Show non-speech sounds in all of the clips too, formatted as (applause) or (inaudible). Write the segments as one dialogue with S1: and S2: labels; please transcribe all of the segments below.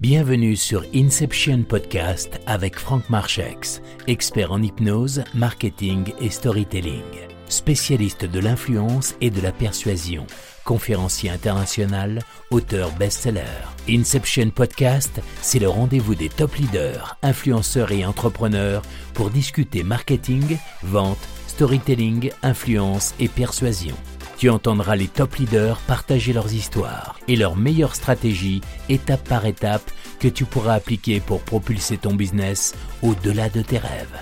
S1: Bienvenue sur Inception Podcast avec Franck Marchex, expert en hypnose, marketing et storytelling, spécialiste de l'influence et de la persuasion, conférencier international, auteur best-seller. Inception Podcast, c'est le rendez-vous des top leaders, influenceurs et entrepreneurs pour discuter marketing, vente, storytelling, influence et persuasion. Tu entendras les top leaders partager leurs histoires et leurs meilleures stratégies étape par étape que tu pourras appliquer pour propulser ton business au-delà de tes rêves.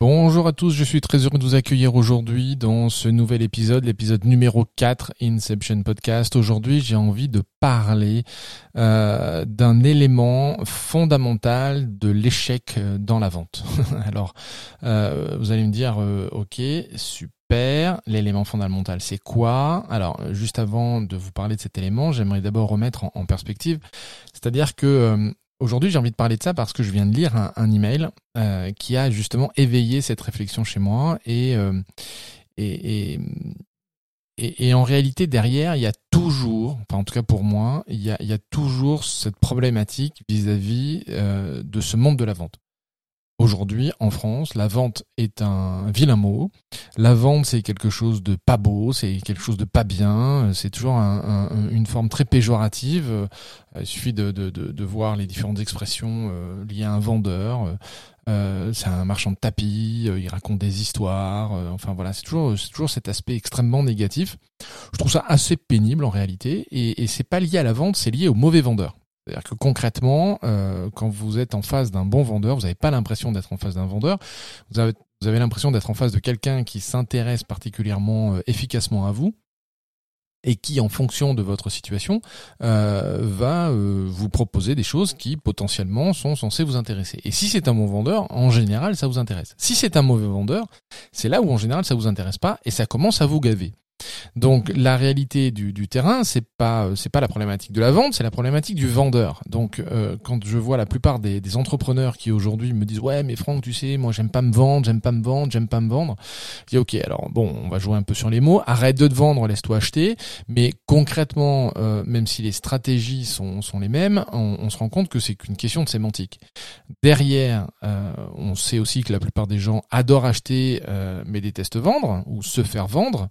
S2: Bonjour à tous, je suis très heureux de vous accueillir aujourd'hui dans ce nouvel épisode, l'épisode numéro 4 Inception Podcast. Aujourd'hui, j'ai envie de parler euh, d'un élément fondamental de l'échec dans la vente. (laughs) Alors, euh, vous allez me dire, euh, ok, super L'élément fondamental, c'est quoi? Alors, juste avant de vous parler de cet élément, j'aimerais d'abord remettre en, perspective. C'est-à-dire que euh, aujourd'hui, j'ai envie de parler de ça parce que je viens de lire un, email euh, qui a justement éveillé cette réflexion chez moi euh, et, en réalité, derrière, il y a toujours, enfin en tout cas pour moi, il y a toujours cette problématique vis-à-vis de ce monde de la vente. Aujourd'hui, en France, la vente est un vilain mot. La vente, c'est quelque chose de pas beau, c'est quelque chose de pas bien. C'est toujours une forme très péjorative. Il suffit de, voir les différentes expressions euh, liées à un vendeur. Euh, c'est un marchand de tapis, euh, il raconte des histoires. enfin voilà, c'est toujours, toujours cet aspect extrêmement négatif. Je trouve ça assez pénible en réalité. Et, et c'est pas lié à la vente, c'est lié au mauvais vendeur. C'est-à-dire que concrètement, euh, quand vous êtes en face d'un bon vendeur, vous n'avez pas l'impression d'être en face d'un vendeur, vous avez, l'impression d'être en face de quelqu'un qui s'intéresse particulièrement euh, efficacement à vous et qui, en fonction de votre situation, euh, va vous proposer des choses qui potentiellement sont censées vous intéresser. Et si c'est un bon vendeur, en général, ça vous intéresse. Si c'est un mauvais vendeur, c'est là où en général ça vous intéresse pas et ça commence à vous gaver. Donc la réalité du, terrain, c'est pas c'est pas la problématique de la vente, c'est la problématique du vendeur. Donc euh, quand je vois la plupart des, entrepreneurs qui aujourd'hui me disent ouais mais Franck tu sais moi j'aime pas me vendre, j'aime pas me vendre, j'aime pas me vendre, je dis ok alors bon on va jouer un peu sur les mots, arrête de te vendre, laisse-toi acheter. Mais concrètement euh, même si les stratégies sont, les mêmes, on, se rend compte que c'est qu'une question de sémantique. Derrière, euh, on sait aussi que la plupart des gens adorent acheter mais détestent vendre ou se faire vendre.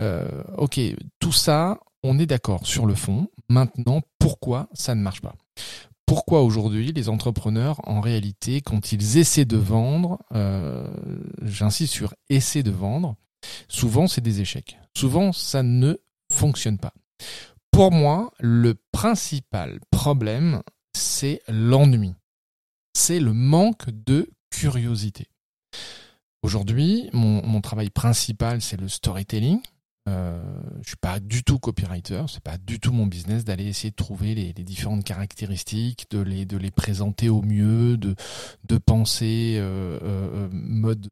S2: Euh, ok, tout ça, on est d'accord sur le fond. Maintenant, pourquoi ça ne marche pas? Pourquoi aujourd'hui les entrepreneurs, en réalité, quand ils essaient de vendre, euh, j'insiste sur essayer de vendre, souvent c'est des échecs. Souvent ça ne fonctionne pas. Pour moi, le principal problème, c'est l'ennui. C'est le manque de curiosité. Aujourd'hui, mon, mon travail principal, c'est le storytelling. Euh, je suis pas du tout copywriter, c'est pas du tout mon business d'aller essayer de trouver les, différentes caractéristiques, de les présenter au mieux, de penser euh, euh, mode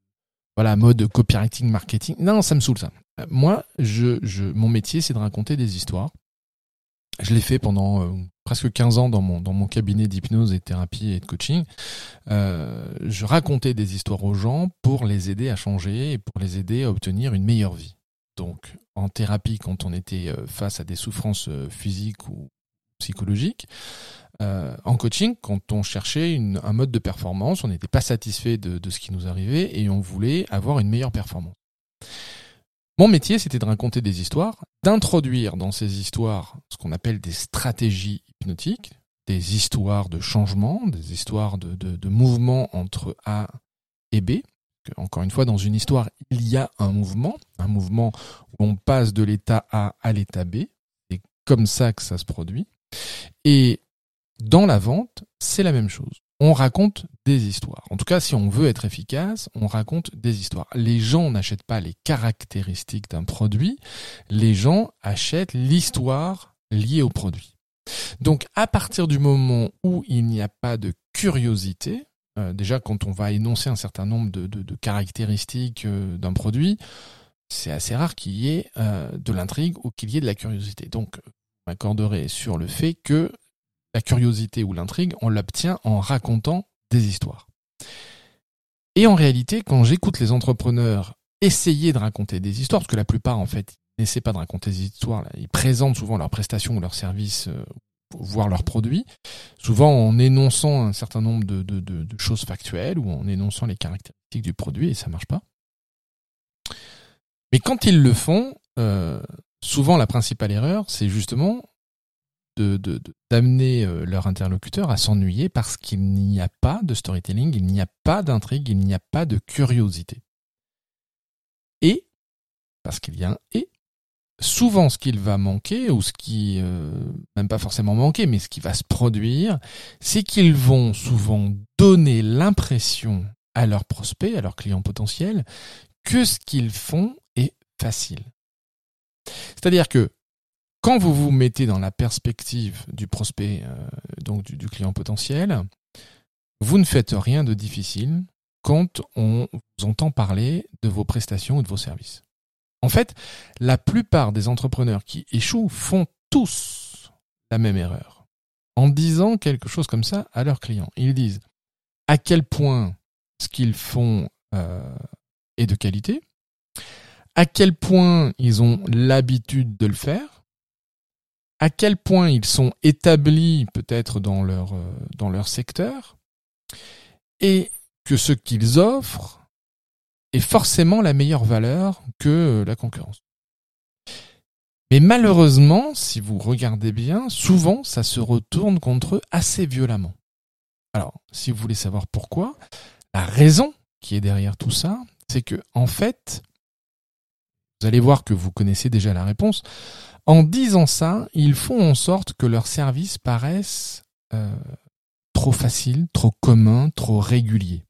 S2: voilà mode copywriting marketing. Non, ça me saoule ça. Moi, je, mon métier c'est de raconter des histoires. Je l'ai fait pendant presque 15 ans dans mon cabinet d'hypnose et de thérapie et de coaching. je racontais des histoires aux gens pour les aider à changer et pour les aider à obtenir une meilleure vie. Donc, en thérapie, quand on était euh, face à des souffrances euh, physiques ou psychologiques, euh, en coaching, quand on cherchait un mode de performance, on n'était pas satisfait de, ce qui nous arrivait et on voulait avoir une meilleure performance. Mon métier, c'était de raconter des histoires, d'introduire dans ces histoires ce qu'on appelle des stratégies hypnotiques, des histoires de changement, des histoires de, de mouvement entre A et B, encore une fois, dans une histoire, il y a un mouvement, un mouvement où on passe de l'état A à l'état B. C'est comme ça que ça se produit. Et dans la vente, c'est la même chose. On raconte des histoires. En tout cas, si on veut être efficace, on raconte des histoires. Les gens n'achètent pas les caractéristiques d'un produit, les gens achètent l'histoire liée au produit. Donc, à partir du moment où il n'y a pas de curiosité, euh, déjà, quand on va énoncer un certain nombre de, caractéristiques euh, d'un produit, c'est assez rare qu'il y ait euh, de l'intrigue ou qu'il y ait de la curiosité. Donc, m'accorderai sur le fait que la curiosité ou l'intrigue, on l'obtient en racontant des histoires. Et en réalité, quand j'écoute les entrepreneurs essayer de raconter des histoires, parce que la plupart, en fait, n'essaient pas de raconter des histoires, ils présentent souvent leurs prestations ou leurs services voir leurs produits, souvent en énonçant un certain nombre de, choses factuelles ou en énonçant les caractéristiques du produit et ça marche pas. Mais quand ils le font, euh, souvent la principale erreur, c'est justement d'amener euh, leur interlocuteur à s'ennuyer parce qu'il n'y a pas de storytelling, il n'y a pas d'intrigue, il n'y a pas de curiosité. Et, parce qu'il y a un et, souvent ce qu'il va manquer, ou ce qui, euh, même pas forcément manquer, mais ce qui va se produire, c'est qu'ils vont souvent donner l'impression à leurs prospects, à leurs clients potentiels, que ce qu'ils font est facile. C'est-à-dire que quand vous vous mettez dans la perspective du prospect, euh, donc du, client potentiel, vous ne faites rien de difficile quand on vous entend parler de vos prestations ou de vos services. En fait, la plupart des entrepreneurs qui échouent font tous la même erreur. En disant quelque chose comme ça à leurs clients. Ils disent à quel point ce qu'ils font euh, est de qualité, à quel point ils ont l'habitude de le faire, à quel point ils sont établis peut-être dans leur, euh, dans leur secteur, et que ce qu'ils offrent forcément la meilleure valeur que la concurrence. Mais malheureusement, si vous regardez bien, souvent ça se retourne contre eux assez violemment. Alors, si vous voulez savoir pourquoi, la raison qui est derrière tout ça, c'est que en fait, vous allez voir que vous connaissez déjà la réponse. En disant ça, ils font en sorte que leurs services paraissent euh, trop faciles, trop communs, trop réguliers.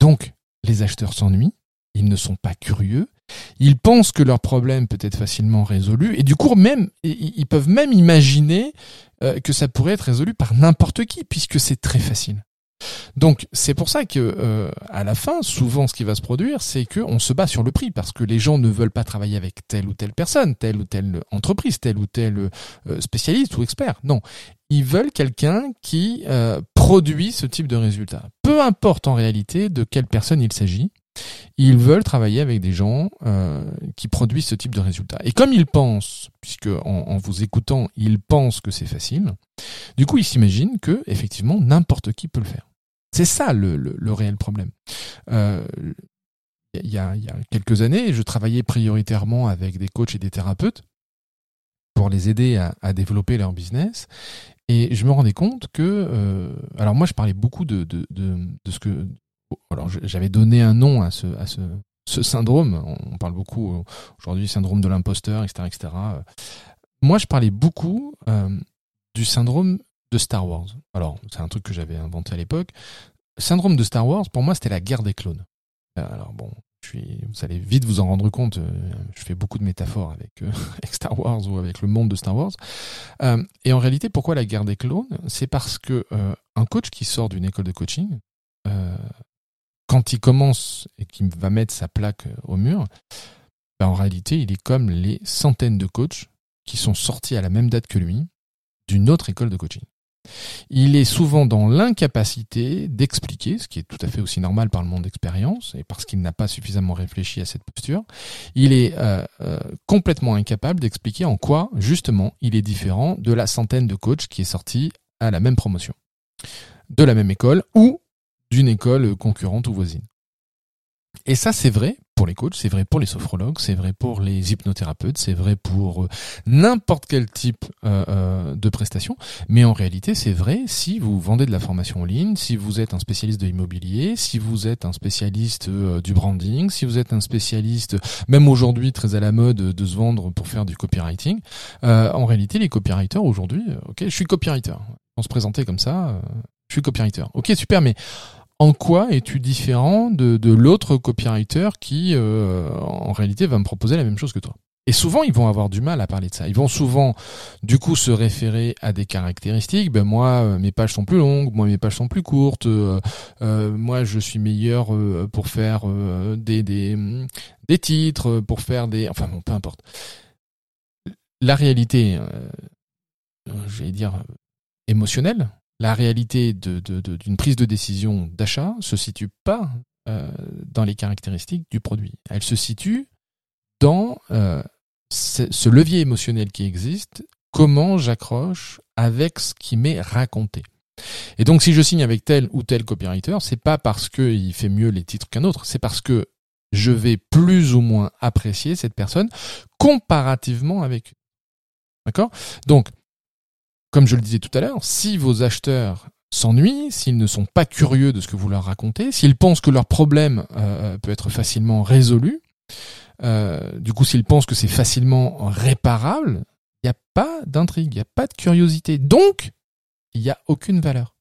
S2: Donc, les acheteurs s'ennuient, ils ne sont pas curieux, ils pensent que leur problème peut être facilement résolu, et du coup, même, ils peuvent même imaginer euh, que ça pourrait être résolu par n'importe qui, puisque c'est très facile. Donc c'est pour ça que euh, à la fin, souvent, ce qui va se produire, c'est qu'on se bat sur le prix parce que les gens ne veulent pas travailler avec telle ou telle personne, telle ou telle entreprise, tel ou tel euh, spécialiste ou expert. Non, ils veulent quelqu'un qui euh, produit ce type de résultat. Peu importe en réalité de quelle personne il s'agit. Ils veulent travailler avec des gens qui produisent ce type de résultat. Et comme ils pensent, puisque en, en vous écoutant, ils pensent que c'est facile, du coup, ils s'imaginent que effectivement n'importe qui peut le faire. C'est ça le, le, réel problème. Euh, il y, a, quelques années, je travaillais prioritairement avec des coachs et des thérapeutes pour les aider à, développer leur business. Et je me rendais compte que, euh, alors moi, je parlais beaucoup de, ce que, alors j'avais donné un nom à ce, syndrome. On parle beaucoup aujourd'hui syndrome de l'imposteur, etc., etc. Moi, je parlais beaucoup euh, du syndrome de Star Wars. Alors, c'est un truc que j'avais inventé à l'époque. Syndrome de Star Wars, pour moi, c'était la guerre des clones. Euh, alors bon, je vous allez vite vous en rendre compte. Euh, je fais beaucoup de métaphores avec, euh, (laughs) avec Star Wars ou avec le monde de Star Wars. et en réalité, pourquoi la guerre des clones? C'est parce que un coach qui sort d'une école de coaching, quand il commence et qu'il va mettre sa plaque au mur, ben, en réalité, il est comme les centaines de coachs qui sont sortis à la même date que lui d'une autre école de coaching. Il est souvent dans l'incapacité d'expliquer, ce qui est tout à fait aussi normal par le monde d'expérience, et parce qu'il n'a pas suffisamment réfléchi à cette posture, il est euh, euh, complètement incapable d'expliquer en quoi, justement, il est différent de la centaine de coachs qui est sorti à la même promotion, de la même école ou d'une école concurrente ou voisine. Et ça, c'est vrai pour les coachs, c'est vrai pour les sophrologues, c'est vrai pour les hypnothérapeutes, c'est vrai pour euh, n'importe quel type euh, euh, de prestation. Mais en réalité, c'est vrai si vous vendez de la formation en ligne, si vous êtes un spécialiste de l'immobilier, si vous êtes un spécialiste du branding, si vous êtes un spécialiste, même aujourd'hui très à la mode, de se vendre pour faire du copywriting. en réalité, les copywriters aujourd'hui, ok, je suis copywriter. On se présenter comme ça, je suis copywriter. Ok, super, mais en quoi es-tu différent de, l'autre copywriter qui, euh, en réalité, va me proposer la même chose que toi? Et souvent, ils vont avoir du mal à parler de ça. Ils vont souvent, du coup, se référer à des caractéristiques. Ben moi, euh, mes pages sont plus longues, moi, mes pages sont plus courtes. Euh, moi, je suis meilleur pour faire des, des, des titres, pour faire des, enfin bon, peu importe. La réalité, j'allais dire émotionnelle, la réalité d'une de, prise de décision d'achat se situe pas euh, dans les caractéristiques du produit. Elle se situe dans euh, ce levier émotionnel qui existe, comment j'accroche avec ce qui m'est raconté. Et donc, si je signe avec tel ou tel copywriter, c'est pas parce qu'il fait mieux les titres qu'un autre, c'est parce que je vais plus ou moins apprécier cette personne comparativement avec. D'accord? Donc, comme je le disais tout à l'heure, si vos acheteurs s'ennuient, s'ils ne sont pas curieux de ce que vous leur racontez, s'ils pensent que leur problème euh, peut être facilement résolu, euh, du coup s'ils pensent que c'est facilement réparable, il n'y a pas d'intrigue, il n'y a pas de curiosité. Donc, il n'y a aucune valeur.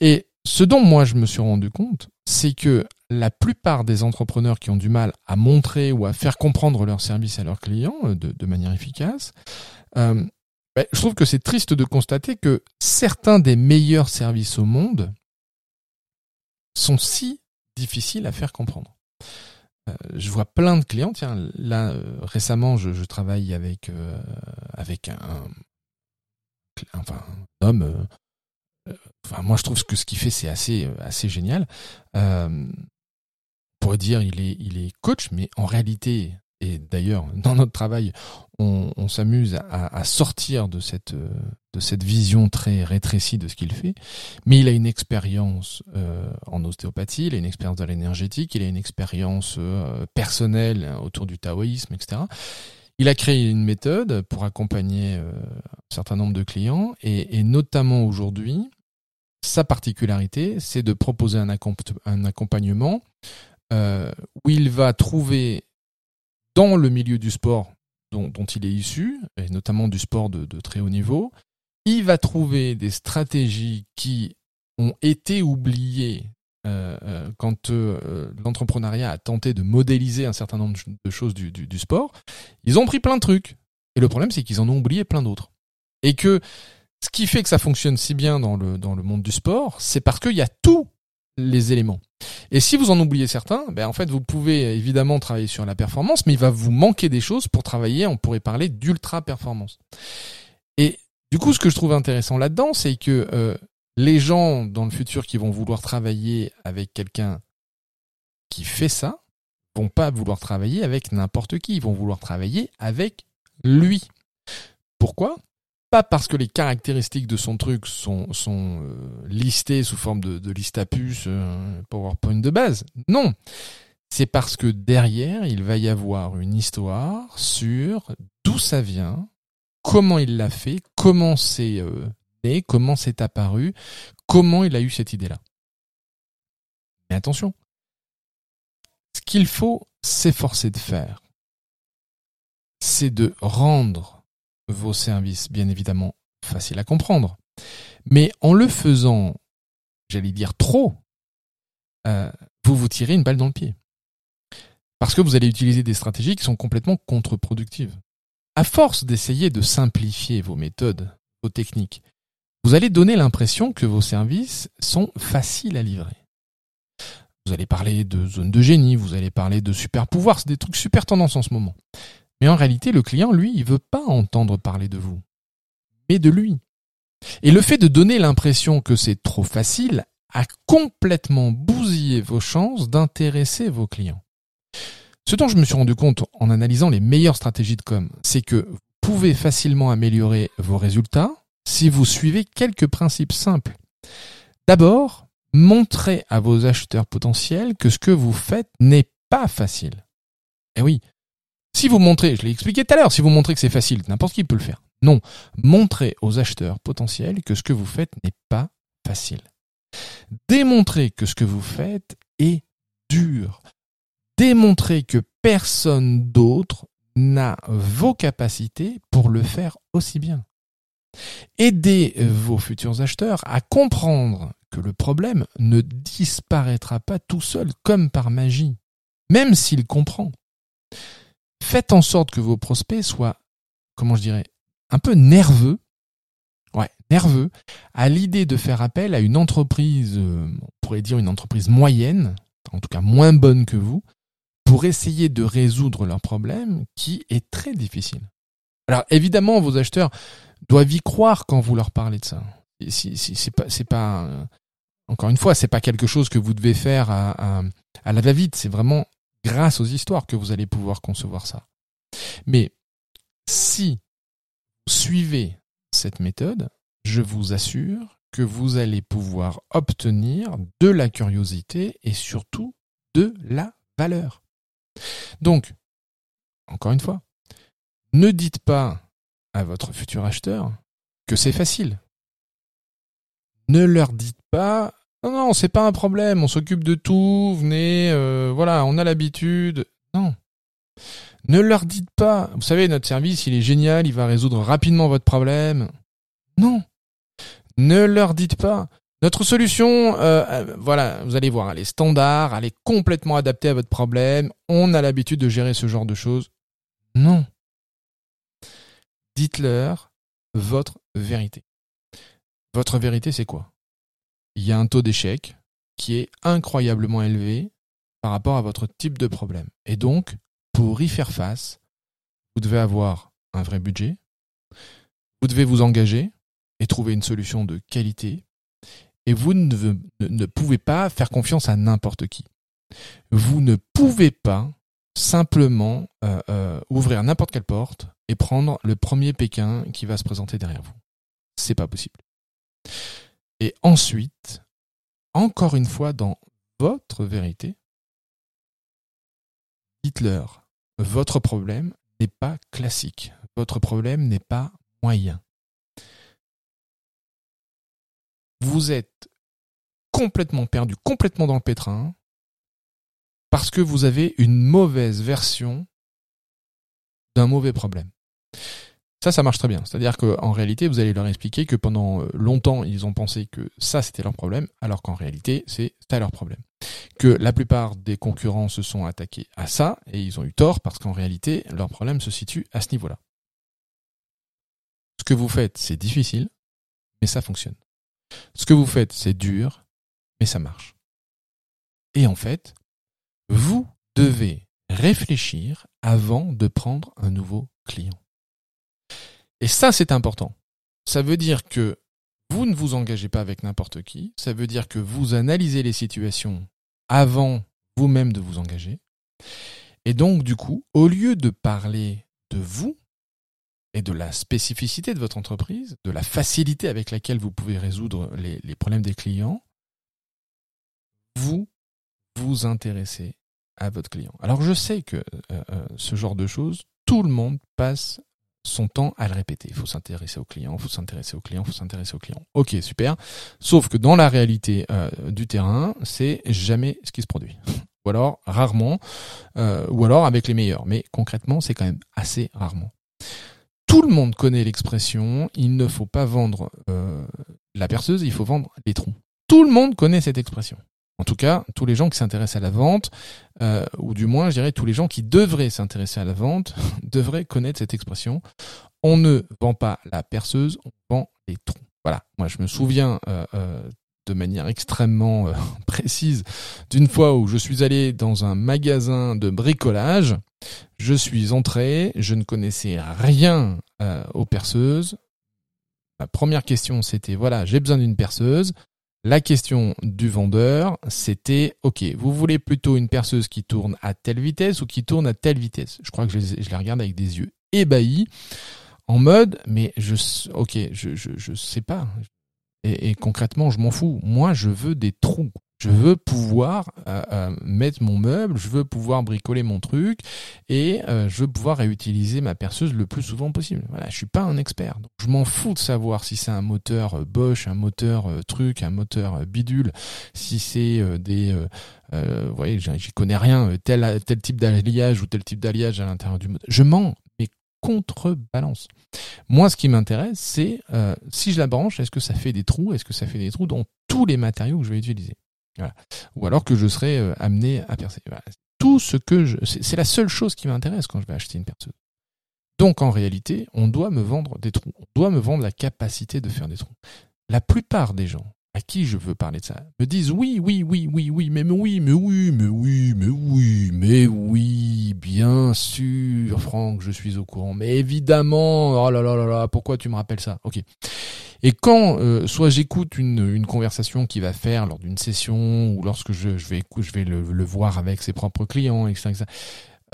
S2: Et ce dont moi je me suis rendu compte, c'est que la plupart des entrepreneurs qui ont du mal à montrer ou à faire comprendre leur service à leurs clients euh, de, manière efficace, euh, ben, je trouve que c'est triste de constater que certains des meilleurs services au monde sont si difficiles à faire comprendre. Euh, je vois plein de clients. Tiens, là récemment, je, travaille avec avec un, enfin, un homme enfin moi je trouve que ce qu'il fait c'est assez assez génial. Euh, on pourrait dire il est il est coach, mais en réalité et d'ailleurs (laughs) dans notre travail on, s'amuse à, sortir de cette de cette vision très rétrécie de ce qu'il fait, mais il a une expérience euh, en ostéopathie, il a une expérience dans l'énergétique, il a une expérience euh, personnelle autour du taoïsme, etc. Il a créé une méthode pour accompagner euh, un certain nombre de clients et, notamment aujourd'hui, sa particularité, c'est de proposer un, accompagnement euh, où il va trouver dans le milieu du sport dont, il est issu, et notamment du sport de, très haut niveau, il va trouver des stratégies qui ont été oubliées euh, euh, quand l'entrepreneuriat a tenté de modéliser un certain nombre de choses du, sport. Ils ont pris plein de trucs. Et le problème, c'est qu'ils en ont oublié plein d'autres. Et que ce qui fait que ça fonctionne si bien dans le, monde du sport, c'est parce qu'il y a tous les éléments. Et si vous en oubliez certains, ben en fait vous pouvez évidemment travailler sur la performance, mais il va vous manquer des choses pour travailler. On pourrait parler d'ultra performance. Et du coup, ce que je trouve intéressant là-dedans, c'est que euh, les gens dans le futur qui vont vouloir travailler avec quelqu'un qui fait ça, vont pas vouloir travailler avec n'importe qui. Ils vont vouloir travailler avec lui. Pourquoi? Pas parce que les caractéristiques de son truc sont, euh, listées sous forme de, de liste à puce, euh, PowerPoint de base. Non. C'est parce que derrière, il va y avoir une histoire sur d'où ça vient, comment il l'a fait, comment c'est euh, né, comment c'est apparu, comment il a eu cette idée-là. Mais attention, ce qu'il faut s'efforcer de faire, c'est de rendre vos services, bien évidemment, faciles à comprendre. Mais en le faisant, j'allais dire trop, euh, vous vous tirez une balle dans le pied. Parce que vous allez utiliser des stratégies qui sont complètement contre-productives. À force d'essayer de simplifier vos méthodes, vos techniques, vous allez donner l'impression que vos services sont faciles à livrer. Vous allez parler de zone de génie, vous allez parler de super pouvoirs, c'est des trucs super tendance en ce moment. Mais en réalité, le client, lui, il veut pas entendre parler de vous, mais de lui. Et le fait de donner l'impression que c'est trop facile a complètement bousillé vos chances d'intéresser vos clients. Ce dont je me suis rendu compte en analysant les meilleures stratégies de com, c'est que vous pouvez facilement améliorer vos résultats si vous suivez quelques principes simples. D'abord, montrez à vos acheteurs potentiels que ce que vous faites n'est pas facile. Eh oui, si vous montrez, je l'ai expliqué tout à l'heure, si vous montrez que c'est facile, n'importe qui peut le faire. Non, montrez aux acheteurs potentiels que ce que vous faites n'est pas facile. Démontrez que ce que vous faites est dur. Démontrez que personne d'autre n'a vos capacités pour le faire aussi bien. Aidez vos futurs acheteurs à comprendre que le problème ne disparaîtra pas tout seul comme par magie, même s'il comprend faites en sorte que vos prospects soient, comment je dirais, un peu nerveux, ouais, nerveux, à l'idée de faire appel à une entreprise, euh, on pourrait dire une entreprise moyenne, en tout cas moins bonne que vous, pour essayer de résoudre leur problème qui est très difficile. Alors évidemment, vos acheteurs doivent y croire quand vous leur parlez de ça. Si, si, c'est pas, pas, euh, encore une fois, c'est pas quelque chose que vous devez faire à, à, à la va-vite. C'est vraiment grâce aux histoires que vous allez pouvoir concevoir ça. Mais si vous suivez cette méthode, je vous assure que vous allez pouvoir obtenir de la curiosité et surtout de la valeur. Donc, encore une fois, ne dites pas à votre futur acheteur que c'est facile. Ne leur dites pas non non c'est pas un problème, on s'occupe de tout, venez, euh, voilà, on a l'habitude. Non. Ne leur dites pas, vous savez, notre service, il est génial, il va résoudre rapidement votre problème. Non. Ne leur dites pas, notre solution, euh, euh, voilà, vous allez voir, elle est standard, elle est complètement adaptée à votre problème, on a l'habitude de gérer ce genre de choses. Non. Dites-leur votre vérité. Votre vérité, c'est quoi? Il y a un taux d'échec qui est incroyablement élevé par rapport à votre type de problème. Et donc, pour y faire face, vous devez avoir un vrai budget, vous devez vous engager et trouver une solution de qualité, et vous ne, pouvez pas faire confiance à n'importe qui. Vous ne pouvez pas simplement euh, euh, ouvrir n'importe quelle porte et prendre le premier Pékin qui va se présenter derrière vous. C'est pas possible. Et ensuite, encore une fois, dans votre vérité, dites-leur votre problème n'est pas classique. Votre problème n'est pas moyen. Vous êtes complètement perdu, complètement dans le pétrin, parce que vous avez une mauvaise version d'un mauvais problème. Ça, ça marche très bien. C'est-à-dire qu'en réalité, vous allez leur expliquer que pendant euh, longtemps, ils ont pensé que ça, c'était leur problème, alors qu'en réalité, c'est ça leur problème que la plupart des concurrents se sont attaqués à ça, et ils ont eu tort parce qu'en réalité, leur problème se situe à ce niveau-là. Ce que vous faites, c'est difficile, mais ça fonctionne. Ce que vous faites, c'est dur, mais ça marche. Et en fait, vous devez réfléchir avant de prendre un nouveau client. Et ça, c'est important. Ça veut dire que vous ne vous engagez pas avec n'importe qui. Ça veut dire que vous analysez les situations avant vous-même de vous engager. Et donc, du coup, au lieu de parler de vous et de la spécificité de votre entreprise, de la facilité avec laquelle vous pouvez résoudre les, problèmes des clients, vous vous intéressez à votre client. Alors je sais que euh, euh, ce genre de choses, tout le monde passe son temps à le répéter. Il faut s'intéresser au client, il faut s'intéresser au client, il faut s'intéresser au client. Ok, super. Sauf que dans la réalité euh, du terrain, c'est jamais ce qui se produit. (laughs) ou alors rarement, euh, ou alors avec les meilleurs. Mais concrètement, c'est quand même assez rarement. Tout le monde connaît l'expression il ne faut pas vendre euh, la perceuse, il faut vendre les trous. Tout le monde connaît cette expression. En tout cas, tous les gens qui s'intéressent à la vente, euh, ou du moins, je dirais, tous les gens qui devraient s'intéresser à la vente, (laughs) devraient connaître cette expression. On ne vend pas la perceuse, on vend les trous. Voilà. Moi, je me souviens euh, euh, de manière extrêmement (laughs) précise d'une fois où je suis allé dans un magasin de bricolage. Je suis entré, je ne connaissais rien aux perceuses. Ma première question, c'était voilà, j'ai besoin d'une perceuse. La question du vendeur, c'était, OK, vous voulez plutôt une perceuse qui tourne à telle vitesse ou qui tourne à telle vitesse? Je crois que je, les regarde avec des yeux ébahis, en mode, mais je, OK, je, je, sais pas. Et concrètement, je m'en fous. Moi, je veux des trous. Je veux pouvoir euh, euh, mettre mon meuble, je veux pouvoir bricoler mon truc et euh, je veux pouvoir réutiliser ma perceuse le plus souvent possible. Voilà, je suis pas un expert. Je m'en fous de savoir si c'est un moteur Bosch, un moteur truc, un moteur bidule, si c'est des vous voyez, j'y connais rien, tel tel type d'alliage ou tel type d'alliage à l'intérieur du moteur. Je mens, mais contrebalance. Moi, ce qui m'intéresse, c'est si je la branche, est-ce que ça fait des trous? Est-ce que ça fait des trous dans tous les matériaux que je vais utiliser? Ou alors que je serai euh, amené à percer. Tout ce que je, c'est la seule chose qui m'intéresse quand je vais acheter une perceuse. Donc en réalité, on doit me vendre des trous. On doit me vendre la capacité de faire des trous. La plupart des gens à qui je veux parler de ça me disent oui, oui, oui, oui, oui, mais, oui, mais oui, mais oui, mais oui, mais oui, bien sûr, Franck, je suis au courant. Mais évidemment, oh là là là là, pourquoi tu me rappelles ça? Ok. Et quand euh, soit j'écoute une, une, conversation qu'il va faire lors d'une session ou lorsque je, je vais, je vais le, le, voir avec ses propres clients, etc. etc.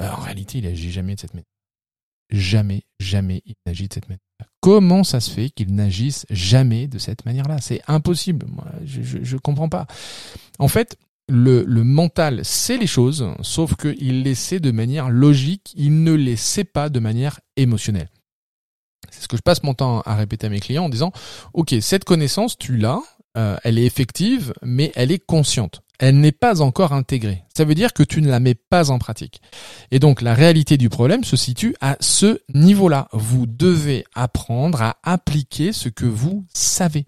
S2: Euh, en réalité, il agit jamais de cette manière. jamais, jamais il n'agit de cette manière. Comment ça se fait qu'il n'agisse jamais de cette manière-là? C'est impossible. Moi, je, ne comprends pas. En fait, le, le mental sait les choses, sauf qu'il les sait de manière logique, il ne les sait pas de manière émotionnelle. C'est ce que je passe mon temps à répéter à mes clients en disant, OK, cette connaissance, tu l'as, euh, elle est effective, mais elle est consciente. Elle n'est pas encore intégrée. Ça veut dire que tu ne la mets pas en pratique. Et donc la réalité du problème se situe à ce niveau-là. Vous devez apprendre à appliquer ce que vous savez.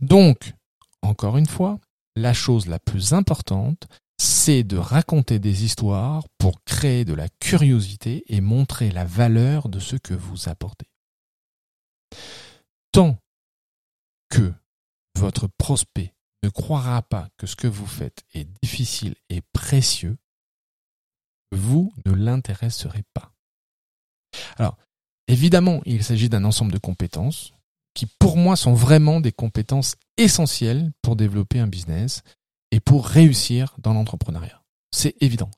S2: Donc, encore une fois, la chose la plus importante, c'est de raconter des histoires pour créer de la curiosité et montrer la valeur de ce que vous apportez. Tant que votre prospect ne croira pas que ce que vous faites est difficile et précieux, vous ne l'intéresserez pas. Alors, évidemment, il s'agit d'un ensemble de compétences qui, pour moi, sont vraiment des compétences essentielles pour développer un business et pour réussir dans l'entrepreneuriat. C'est évident.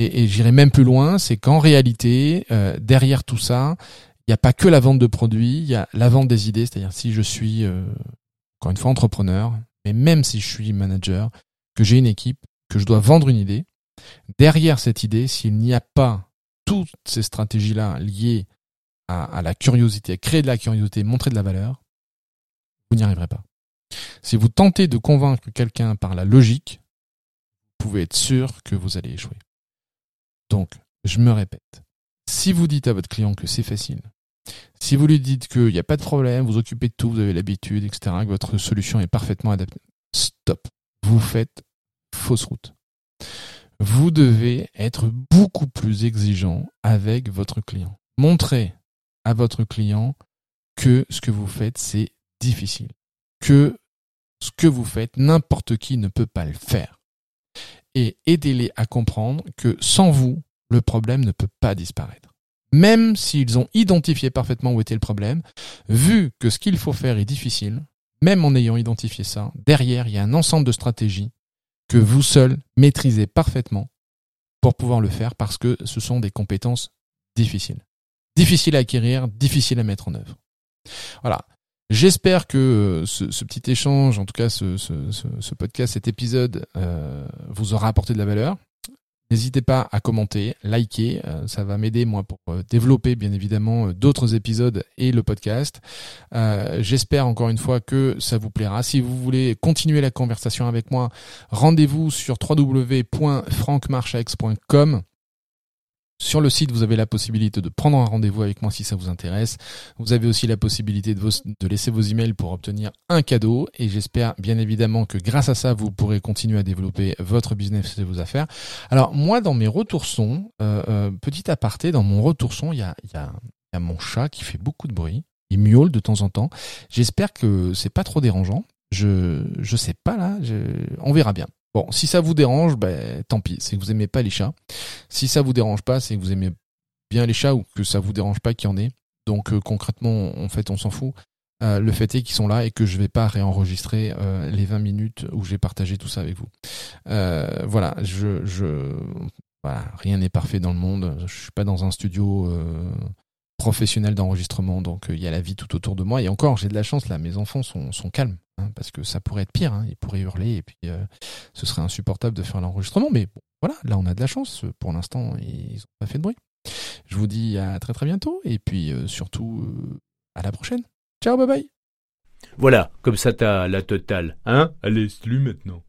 S2: Et, j'irai même plus loin, c'est qu'en réalité, euh, derrière tout ça, il n'y a pas que la vente de produits, il y a la vente des idées, c'est-à-dire si je suis, euh, encore une fois, entrepreneur, mais même si je suis manager, que j'ai une équipe, que je dois vendre une idée, derrière cette idée, s'il n'y a pas toutes ces stratégies-là liées à, la curiosité, à créer de la curiosité, montrer de la valeur, vous n'y arriverez pas. Si vous tentez de convaincre quelqu'un par la logique, vous pouvez être sûr que vous allez échouer. Donc, je me répète, si vous dites à votre client que c'est facile, si vous lui dites qu'il n'y a pas de problème, vous occupez de tout, vous avez l'habitude, etc., que votre solution est parfaitement adaptée, stop. Vous faites fausse route. Vous devez être beaucoup plus exigeant avec votre client. Montrez à votre client que ce que vous faites, c'est difficile. Que ce que vous faites, n'importe qui ne peut pas le faire. Et aidez-les à comprendre que sans vous, le problème ne peut pas disparaître même s'ils ont identifié parfaitement où était le problème, vu que ce qu'il faut faire est difficile, même en ayant identifié ça, derrière, il y a un ensemble de stratégies que vous seul maîtrisez parfaitement pour pouvoir le faire parce que ce sont des compétences difficiles. Difficiles à acquérir, difficiles à mettre en œuvre. Voilà. J'espère que euh, ce, petit échange, en tout cas ce, podcast, cet épisode, euh, vous aura apporté de la valeur. N'hésitez pas à commenter, liker, euh, ça va m'aider moi pour euh, développer bien évidemment euh, d'autres épisodes et le podcast. J'espère encore une fois que ça vous plaira. Si vous voulez continuer la conversation avec moi, rendez-vous sur www.francmarchax.com. Sur le site, vous avez la possibilité de prendre un rendez-vous avec moi si ça vous intéresse. Vous avez aussi la possibilité de, laisser vos emails pour obtenir un cadeau. Et j'espère bien évidemment que grâce à ça, vous pourrez continuer à développer votre business et vos affaires. Alors moi, dans mes retours son, euh, euh, petit aparté, dans mon retour son, il y a mon chat qui fait beaucoup de bruit. Il miaule de temps en temps. J'espère que c'est pas trop dérangeant. Je je sais pas là. Je, on verra bien. Bon, si ça vous dérange, ben, tant pis, c'est que vous aimez pas les chats. Si ça vous dérange pas, c'est que vous aimez bien les chats ou que ça vous dérange pas qu'il y en ait. Donc euh, concrètement, en fait, on s'en fout. Euh, le fait est qu'ils sont là et que je vais pas réenregistrer euh, les 20 minutes où j'ai partagé tout ça avec vous. voilà, je, je voilà, rien n'est parfait dans le monde. Je suis pas dans un studio professionnel d'enregistrement, donc il y a la vie tout autour de moi. Et encore, j'ai de la chance là, mes enfants sont, calmes. Hein, parce que ça pourrait être pire, hein, ils pourraient hurler et puis euh, ce serait insupportable de faire l'enregistrement. Mais bon, voilà, là on a de la chance. Pour l'instant, ils n'ont pas fait de bruit. Je vous dis à très très bientôt et puis euh, surtout euh, à la prochaine. Ciao, bye bye.
S1: Voilà, comme ça t'as la totale, hein Allez, salut maintenant.